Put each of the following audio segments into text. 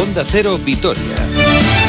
Onda Cero Vitoria.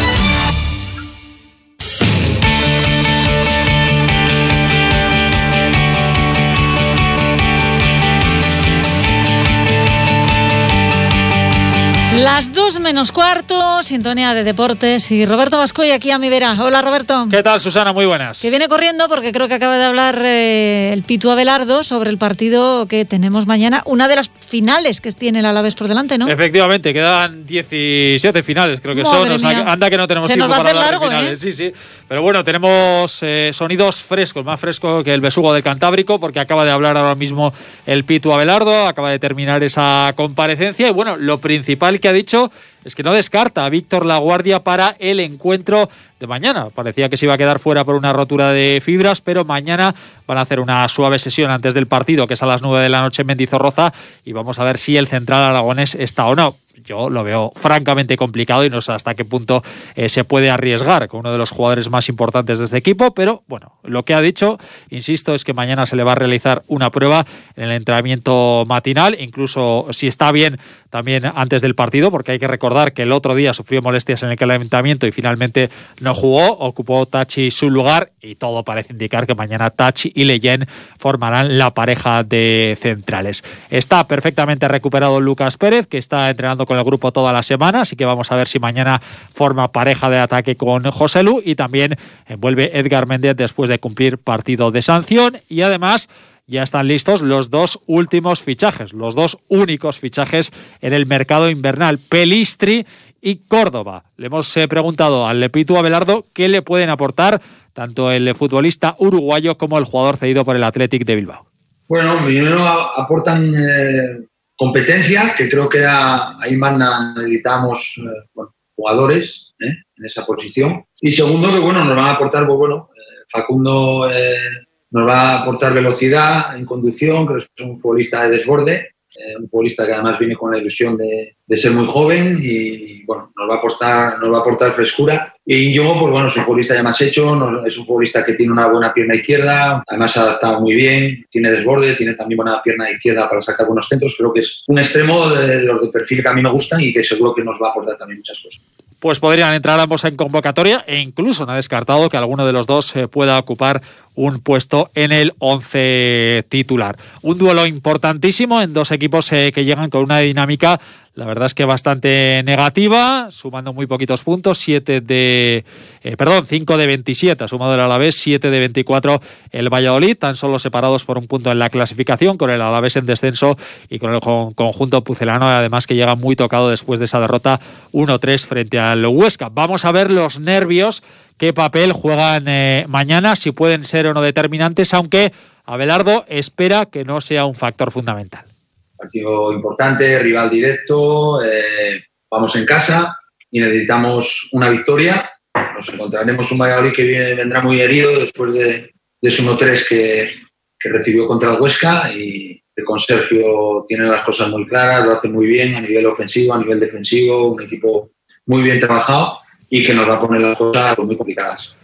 Las dos menos cuarto, sintonía de deportes y Roberto Vascoy aquí a mi vera. Hola Roberto. ¿Qué tal Susana? Muy buenas. Que viene corriendo porque creo que acaba de hablar eh, el Pitu Abelardo sobre el partido que tenemos mañana, una de las finales que tiene el Alavés por delante, ¿no? Efectivamente, quedan 17 finales creo que son. anda que no tenemos tiempo para hablar de finales. ¿eh? Sí, sí. Pero bueno, tenemos eh, sonidos frescos, más frescos que el besugo del Cantábrico, porque acaba de hablar ahora mismo el Pitu Abelardo, acaba de terminar esa comparecencia y bueno, lo principal que ha dicho es que no descarta a Víctor Laguardia para el encuentro de mañana. Parecía que se iba a quedar fuera por una rotura de fibras, pero mañana van a hacer una suave sesión antes del partido, que es a las 9 de la noche en Mendizorroza, y vamos a ver si el central aragonés está o no yo lo veo francamente complicado y no sé hasta qué punto eh, se puede arriesgar con uno de los jugadores más importantes de este equipo, pero bueno, lo que ha dicho, insisto, es que mañana se le va a realizar una prueba en el entrenamiento matinal, incluso si está bien también antes del partido, porque hay que recordar que el otro día sufrió molestias en el calentamiento y finalmente no jugó, ocupó Tachi su lugar y todo parece indicar que mañana Tachi y Leyen formarán la pareja de centrales. Está perfectamente recuperado Lucas Pérez, que está entrenando con el grupo toda la semana, así que vamos a ver si mañana forma pareja de ataque con José Lu y también vuelve Edgar Méndez después de cumplir partido de sanción y además ya están listos los dos últimos fichajes, los dos únicos fichajes en el mercado invernal, Pelistri y Córdoba. Le hemos eh, preguntado al Lepitu Abelardo qué le pueden aportar tanto el futbolista uruguayo como el jugador cedido por el Athletic de Bilbao. Bueno, primero aportan eh, competencia, que creo que ahí mandan, necesitamos eh, jugadores en esa posición. Y segundo, que bueno, nos van a aportar, pues bueno, Facundo nos va a aportar velocidad en conducción, creo que es un futbolista de desborde, eh, un futbolista que además viene con la ilusión de, ser muy joven y bueno, nos va a aportar, nos va a aportar frescura. Y yo, pues bueno, es un futbolista ya más hecho, es un futbolista que tiene una buena pierna izquierda, además ha adaptado muy bien, tiene desborde, tiene también buena pierna izquierda para sacar buenos centros. Creo que es un extremo de, los de perfil que a mí me gustan y que seguro que nos va a aportar también muchas cosas pues podrían entrar ambos en convocatoria e incluso no ha descartado que alguno de los dos eh, pueda ocupar un puesto en el 11 titular. Un duelo importantísimo en dos equipos eh, que llegan con una dinámica la verdad es que bastante negativa, sumando muy poquitos puntos, 7 de, eh, perdón, 5 de 27 ha sumado el Alavés, 7 de 24 el Valladolid, tan solo separados por un punto en la clasificación, con el Alavés en descenso y con el conjunto pucelano, además que llega muy tocado después de esa derrota 1-3 frente al Huesca. Vamos a ver los nervios, qué papel juegan eh, mañana, si pueden ser o no determinantes, aunque Abelardo espera que no sea un factor fundamental partido importante, rival directo, eh, vamos en casa y necesitamos una victoria. Nos encontraremos un Valladolid que viene, vendrá muy herido después de, de ese 1-3 que, que, recibió contra el Huesca y que con Sergio tiene las cosas muy claras, lo hace muy bien a nivel ofensivo, a nivel defensivo, un equipo muy bien trabajado y que nos va a poner las cosas muy complicadas.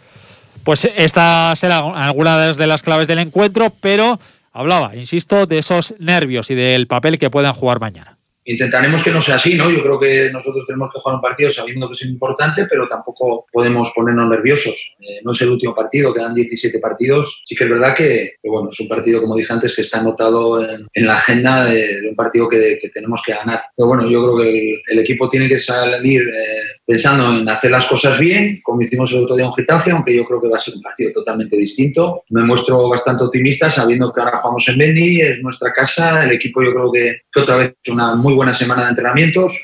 Pues esta será alguna de las claves del encuentro, pero hablaba, insisto, de esos nervios y del papel que puedan jugar mañana intentaremos que no sea así, ¿no? Yo creo que nosotros tenemos que jugar un partido sabiendo que es importante, pero tampoco podemos ponernos nerviosos. Eh, no es el último partido, quedan 17 partidos. Sí que es verdad que, bueno, es un partido, como dije antes, que está anotado en, la agenda de, un partido que, tenemos que ganar. Pero bueno, yo creo que el, equipo tiene que salir eh, pensando en hacer las cosas bien, como hicimos el otro día en Getafe, aunque yo creo que va a ser un partido totalmente distinto. Me muestro bastante optimista sabiendo que ahora jugamos en Beni, es nuestra casa, el equipo yo creo que, otra vez una muy buena semana de entrenamientos.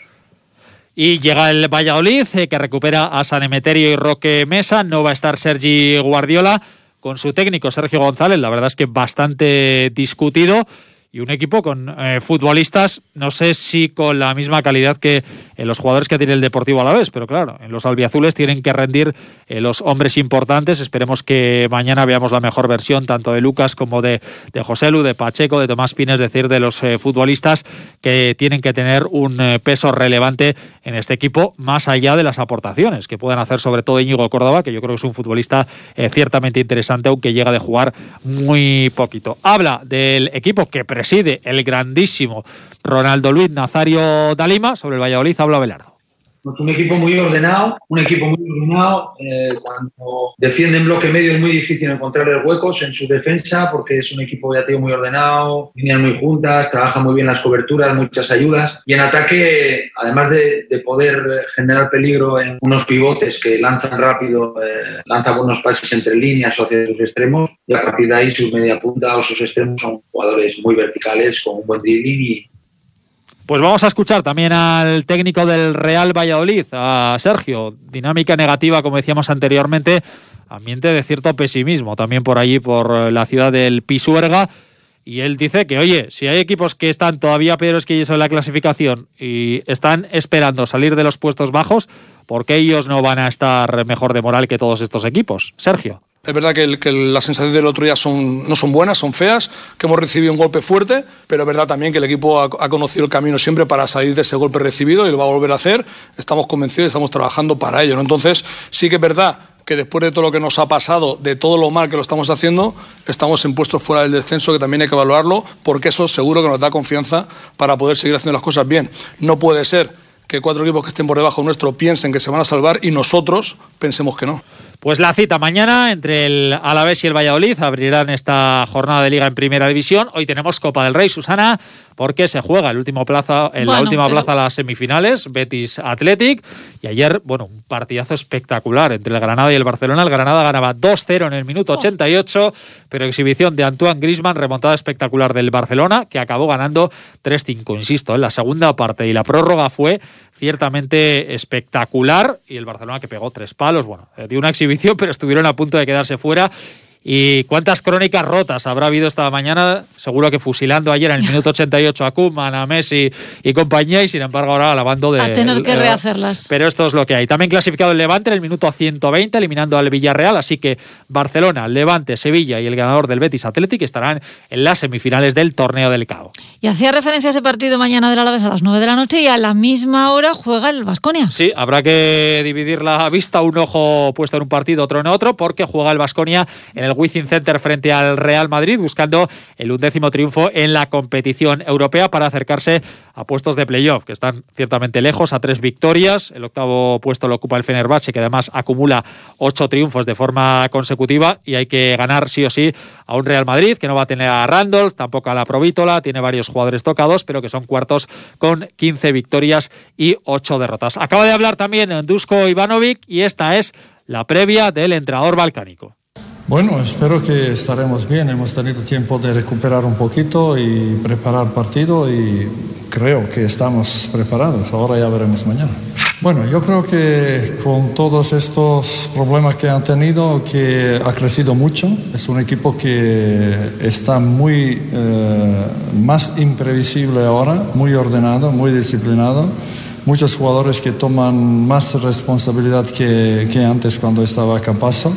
Y llega el Valladolid, eh, que recupera a San Emeterio y Roque Mesa. No va a estar Sergi Guardiola con su técnico Sergio González. La verdad es que bastante discutido y un equipo con eh, futbolistas, no sé si con la misma calidad que eh, los jugadores que tiene el Deportivo a la vez, pero claro, en los albiazules tienen que rendir eh, los hombres importantes. Esperemos que mañana veamos la mejor versión tanto de Lucas como de, de José Lu, de Pacheco, de Tomás Pines, es decir, de los futbolistas que tienen que tener un peso relevante en este equipo, más allá de las aportaciones que puedan hacer sobre todo Íñigo Córdoba, que yo creo que es un futbolista ciertamente interesante, aunque llega de jugar muy poquito. Habla del equipo que preside el grandísimo Ronaldo Luis Nazario Dalima. Sobre el Valladolid habla Belardo. Es un equipo muy ordenado, un equipo muy ordenado. Eh, cuando defiende en bloque medio es muy difícil encontrar huecos en su defensa porque es un equipo ya muy ordenado, líneas muy juntas, trabaja muy bien las coberturas, muchas ayudas. Y en ataque, además de, poder generar peligro en unos pivotes que lanzan rápido, eh, lanzan buenos pases entre líneas o hacia sus extremos, y a partir de ahí sus media punta o sus extremos son jugadores muy verticales con un buen dribbling y pues vamos a escuchar también al técnico del Real Valladolid, a Sergio. Dinámica negativa, como decíamos anteriormente, ambiente de cierto pesimismo también por allí, por la ciudad del Pisuerga. Y él dice que, oye, si hay equipos que están todavía peores que ellos en la clasificación y están esperando salir de los puestos bajos, ¿por qué ellos no van a estar mejor de moral que todos estos equipos? Sergio. Es verdad que, las sensaciones del otro día no son buenas, son feas, que hemos recibido un golpe fuerte, pero es verdad también que el equipo ha, conocido el camino siempre para salir de ese golpe recibido y lo va a volver a hacer. Estamos convencidos y estamos trabajando para ello. Entonces, sí que es verdad que después de todo lo que nos ha pasado, de todo lo mal que lo estamos haciendo, estamos en puestos fuera del descenso, que también hay que evaluarlo, porque eso seguro que nos da confianza para poder seguir haciendo las cosas bien. No puede ser que cuatro equipos que estén por debajo nuestro piensen que se van a salvar y nosotros pensemos que no. Pues la cita mañana entre el Alavés y el Valladolid abrirán esta jornada de liga en primera división. Hoy tenemos Copa del Rey, Susana, porque se juega el último plaza, en la última plaza las semifinales, Betis Athletic. Y ayer, bueno, un partidazo espectacular entre el Granada y el Barcelona. El Granada ganaba 2-0 en el minuto 88, pero exhibición de Antoine Grisman, remontada espectacular del Barcelona, que acabó ganando 3-5. Insisto, en la segunda parte y la prórroga fue ciertamente espectacular. Y el Barcelona que pegó tres palos, bueno, eh, dio una exhibición, pero estuvieron a punto de quedarse fuera ¿Y cuántas crónicas rotas habrá habido esta mañana? Seguro que fusilando ayer en el minuto 88 a Koeman, a Messi y compañía, y sin embargo ahora alabando de. A tener que rehacerlas. Pero esto es lo que hay. También clasificado el Levante en el minuto 120, eliminando al Villarreal. Así que Barcelona, Levante, Sevilla y el ganador del Betis Athletic estarán en las semifinales del torneo del Cabo. Y hacía referencia a ese partido mañana del Alavés a las 9 de la noche y a la misma hora juega el Vasconia. Sí, habrá que dividir la vista, un ojo puesto en un partido, otro en otro, porque juega el Vasconia en el Wizzing Center frente al Real Madrid, buscando el undécimo triunfo en la competición europea para acercarse a puestos de playoff, que están ciertamente lejos, a tres victorias. El octavo puesto lo ocupa el Fenerbahce, que además acumula ocho triunfos de forma consecutiva y hay que ganar sí o sí a un Real Madrid, que no va a tener a Randolph, tampoco a la Provítola, tiene varios jugadores tocados, pero que son cuartos con 15 victorias y ocho derrotas. Acaba de hablar también Dusko Ivanovic y esta es la previa del entrenador balcánico. Bueno, espero que estaremos bien. Hemos tenido tiempo de recuperar un poquito y preparar partido y creo que estamos preparados. Ahora ya veremos mañana. Bueno, yo creo que con todos estos problemas que han tenido, que ha crecido mucho. Es un equipo que está muy eh, más imprevisible ahora, muy ordenado, muy disciplinado muchos jugadores que toman más responsabilidad que, que antes cuando estaba Campaso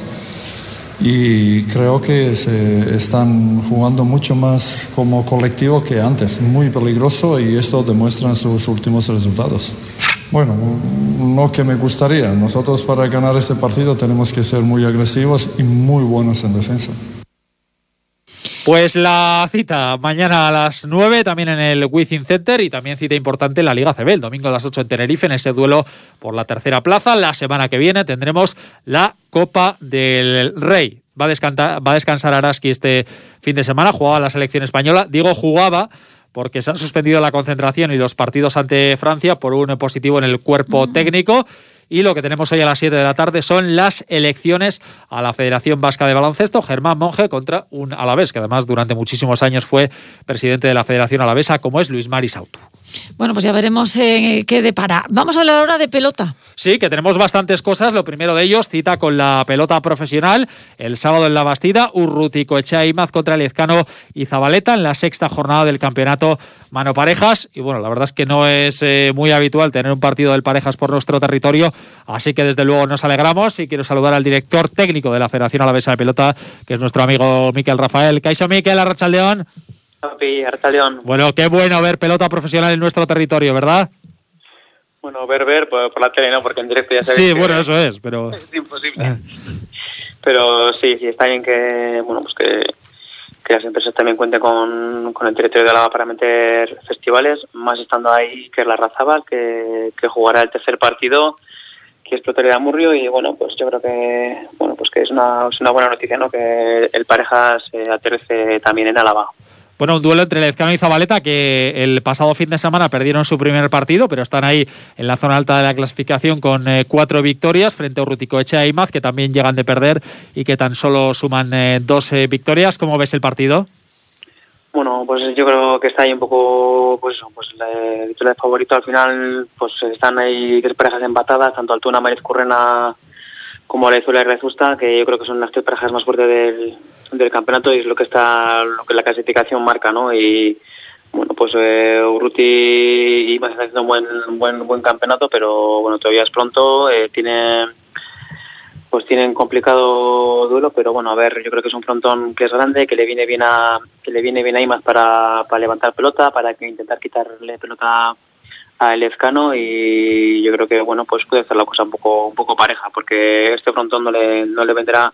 y creo que se están jugando mucho más como colectivo que antes, muy peligroso y esto demuestra sus últimos resultados. Bueno, no que me gustaría. Nosotros para ganar este partido tenemos que ser muy agresivos y muy buenos en defensa. Pues la cita mañana a las 9 también en el Within Center y también cita importante en la Liga CB, el domingo a las 8 en Tenerife en ese duelo por la tercera plaza. La semana que viene tendremos la Copa del Rey. Va a descansar, va a descansar Araski este fin de semana, jugaba la selección española. Digo jugaba porque se han suspendido la concentración y los partidos ante Francia por un positivo en el cuerpo técnico. Y lo que tenemos hoy a las 7 de la tarde son las elecciones a la Federación Vasca de Baloncesto. Germán Monge contra un Alavés, que además durante muchísimos años fue presidente de la Federación Alavesa, como es Luis Mari Sautu. Bueno, pues ya veremos eh, qué depara. Vamos a hablar ahora de pelota. Sí, que tenemos bastantes cosas. Lo primero de ellos, cita con la pelota profesional. El sábado en la Bastida, Urrutico Echaimaz contra Lezcano y Zabaleta en la sexta jornada del campeonato Mano Parejas. Y bueno, la verdad es que no es eh, muy habitual tener un partido del Parejas por nuestro territorio. Así que desde luego nos alegramos y quiero saludar al director técnico de la Federación Alavesa de Pelota, que es nuestro amigo Miquel Rafael. Caixo Miquel, Arrachaldeón. Bueno, qué bueno ver pelota profesional en nuestro territorio, ¿verdad? Bueno, ver, ver, por, la tele no, porque en directo ya se Sí, bueno, eso es, pero... Es imposible. Pero sí, sí, está bien que, bueno, pues que, que las empresas también cuenten con, con el territorio de Álava para meter festivales, más estando ahí que es la Razabal, que, que jugará el tercer partido, que es Protería de Amurrio, y bueno, pues yo creo que bueno pues que es una, es una buena noticia, ¿no? Que el Parejas se aterrice también en Álava. Bueno, un duelo entre Lezcano y Zabaleta que el pasado fin de semana perdieron su primer partido, pero están ahí en la zona alta de la clasificación con eh, cuatro victorias frente a Urrutico Echea y Maz, que también llegan de perder y que tan solo suman eh, dos eh, victorias. ¿Cómo ves el partido? Bueno, pues yo creo que está ahí un poco, pues pues el de favorito al final, pues están ahí tres parejas empatadas, tanto Altuna, Mariz Currena como Alezuela y Rezusta, que yo creo que son las tres parejas más fuertes del, del campeonato y es lo que está lo que la clasificación marca, ¿no? Y bueno, pues eh, Urruti está haciendo un buen buen buen campeonato, pero bueno, todavía es pronto, eh, tiene pues tienen complicado duelo, pero bueno, a ver, yo creo que es un frontón que es grande, que le viene bien a que le viene bien a Imas para, para levantar pelota, para que intentar quitarle pelota a Elezcano y yo creo que bueno, pues puede hacer la cosa un poco un poco pareja, porque este frontón no le no le vendrá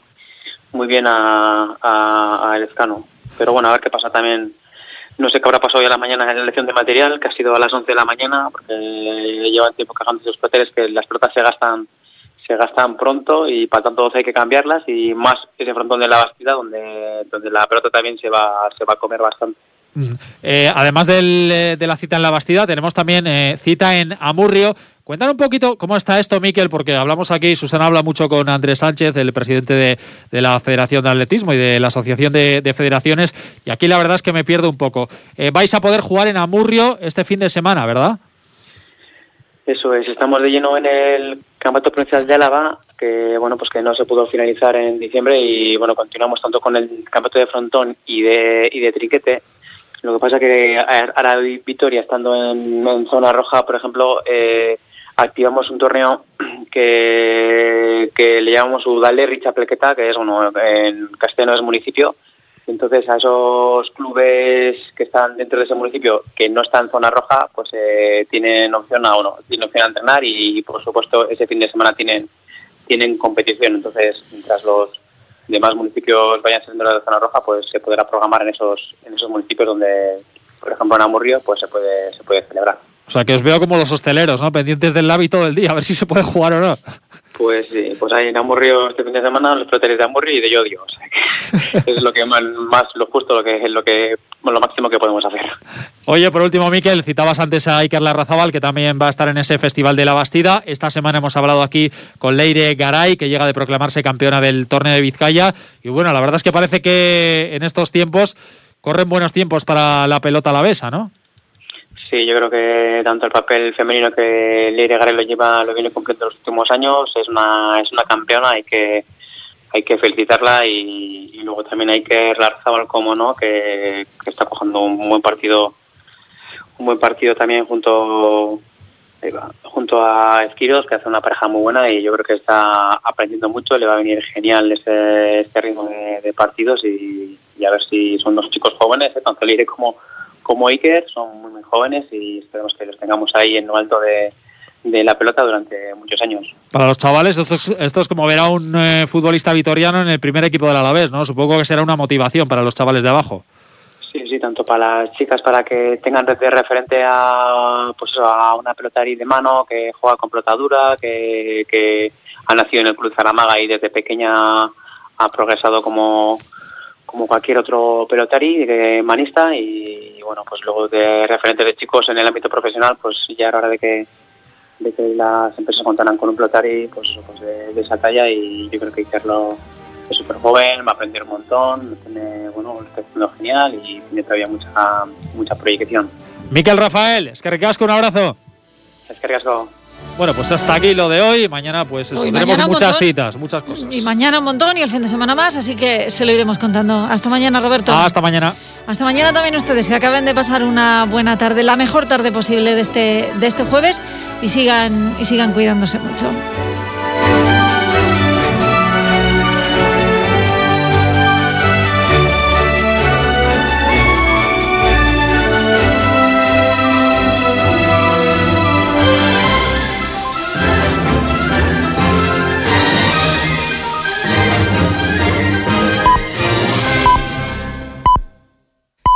muy bien a, a, a Elezcano. Pero bueno, a ver qué pasa también. No sé qué habrá pasado hoy a la mañana en la elección de material, que ha sido a las 11 de la mañana, porque llevan tiempo quejándose los peloteros que las pelotas se gastan se gastan pronto y para tanto hay que cambiarlas y más ese frontón de la Bastida donde donde la pelota también se va se va a comer bastante. Eh, además del, eh, de la cita en la Bastida, tenemos también eh, cita en Amurrio. Cuéntanos un poquito cómo está esto, Miquel, porque hablamos aquí, Susana habla mucho con Andrés Sánchez, el presidente de, la Federación de Atletismo y de la Asociación de, de Federaciones, y aquí la verdad es que me pierdo un poco. Eh, vais a poder jugar en Amurrio este fin de semana, ¿verdad? Eso es, estamos de lleno en el Campeonato Provincial de Álava, que bueno, pues que no se pudo finalizar en diciembre y bueno, continuamos tanto con el Campeonato de Frontón y de, y Triquete. Lo que pasa que ahora Vitoria, estando en, en zona roja, por ejemplo, eh, activamos un torneo que, le llamamos Udale Richa Plequeta, que es bueno, en Castellano es municipio. Entonces a esos clubes que están dentro de ese municipio que no están en zona roja, pues eh, tienen opción a uno, tienen opción a entrenar y, por supuesto ese fin de semana tienen tienen competición. Entonces mientras los demás municipios vayan siendo de la zona roja, pues se podrá programar en esos en esos municipios donde, por ejemplo en Amurrio, pues se puede se puede celebrar. O sea, que os veo como los hosteleros, ¿no? Pendientes del lápiz todo el día, a ver si se puede jugar o no. Pues sí, pues hay en Amurrio este fin de semana los peloteros de Amurrio y de Yodio. O sea que es lo que más, más, lo justo, lo que es lo que lo máximo que podemos hacer. Oye, por último, Miquel, citabas antes a Iker Larrazabal, que también va a estar en ese Festival de la Bastida. Esta semana hemos hablado aquí con Leire Garay, que llega de proclamarse campeona del torneo de Vizcaya. Y bueno, la verdad es que parece que en estos tiempos corren buenos tiempos para la pelota alavesa, ¿no? Sí, yo creo que tanto el papel femenino que Leire Garay lo lleva, lo viene cumpliendo los últimos años, es una, es una campeona, hay que hay que felicitarla y, luego también hay que Larzábal, como no, que, está cogiendo un buen partido, un buen partido también junto junto a Esquiros, que hace una pareja muy buena y yo creo que está aprendiendo mucho, le va a venir genial este, este ritmo de, de partidos y, y, a ver si son dos chicos jóvenes, ¿eh? tanto Leire como como Iker, son muy, muy jóvenes y esperemos que los tengamos ahí en lo alto de, de la pelota durante muchos años. Para los chavales, esto es, esto es como ver a un eh, futbolista vitoriano en el primer equipo del Alavés, ¿no? Supongo que será una motivación para los chavales de abajo. Sí, sí, tanto para las chicas para que tengan de referente a pues a una pelotarí de mano que juega con pelota dura, que, que ha nacido en el Club Zaramaga y desde pequeña ha progresado como como cualquier otro pelotari, de manista y, bueno, pues luego de referentes de chicos en el ámbito profesional, pues ya era hora de que, de que las empresas contaran con un pelotari pues, pues de, de, esa talla y yo creo que Ikerlo es súper joven, va a aprender un montón, tiene, bueno, está haciendo genial y tiene todavía mucha, mucha proyección. Miquel Rafael, es que un abrazo. Es que. Bueno, pues hasta aquí lo de hoy. Mañana, pues eso, tenemos muchas montón. citas, muchas cosas. Y mañana un montón y el fin de semana más, así que se lo iremos contando. Hasta mañana, Roberto. Hasta mañana. Hasta mañana también ustedes, que acaben de pasar una buena tarde, la mejor tarde posible de este, de este jueves y sigan, y sigan cuidándose mucho.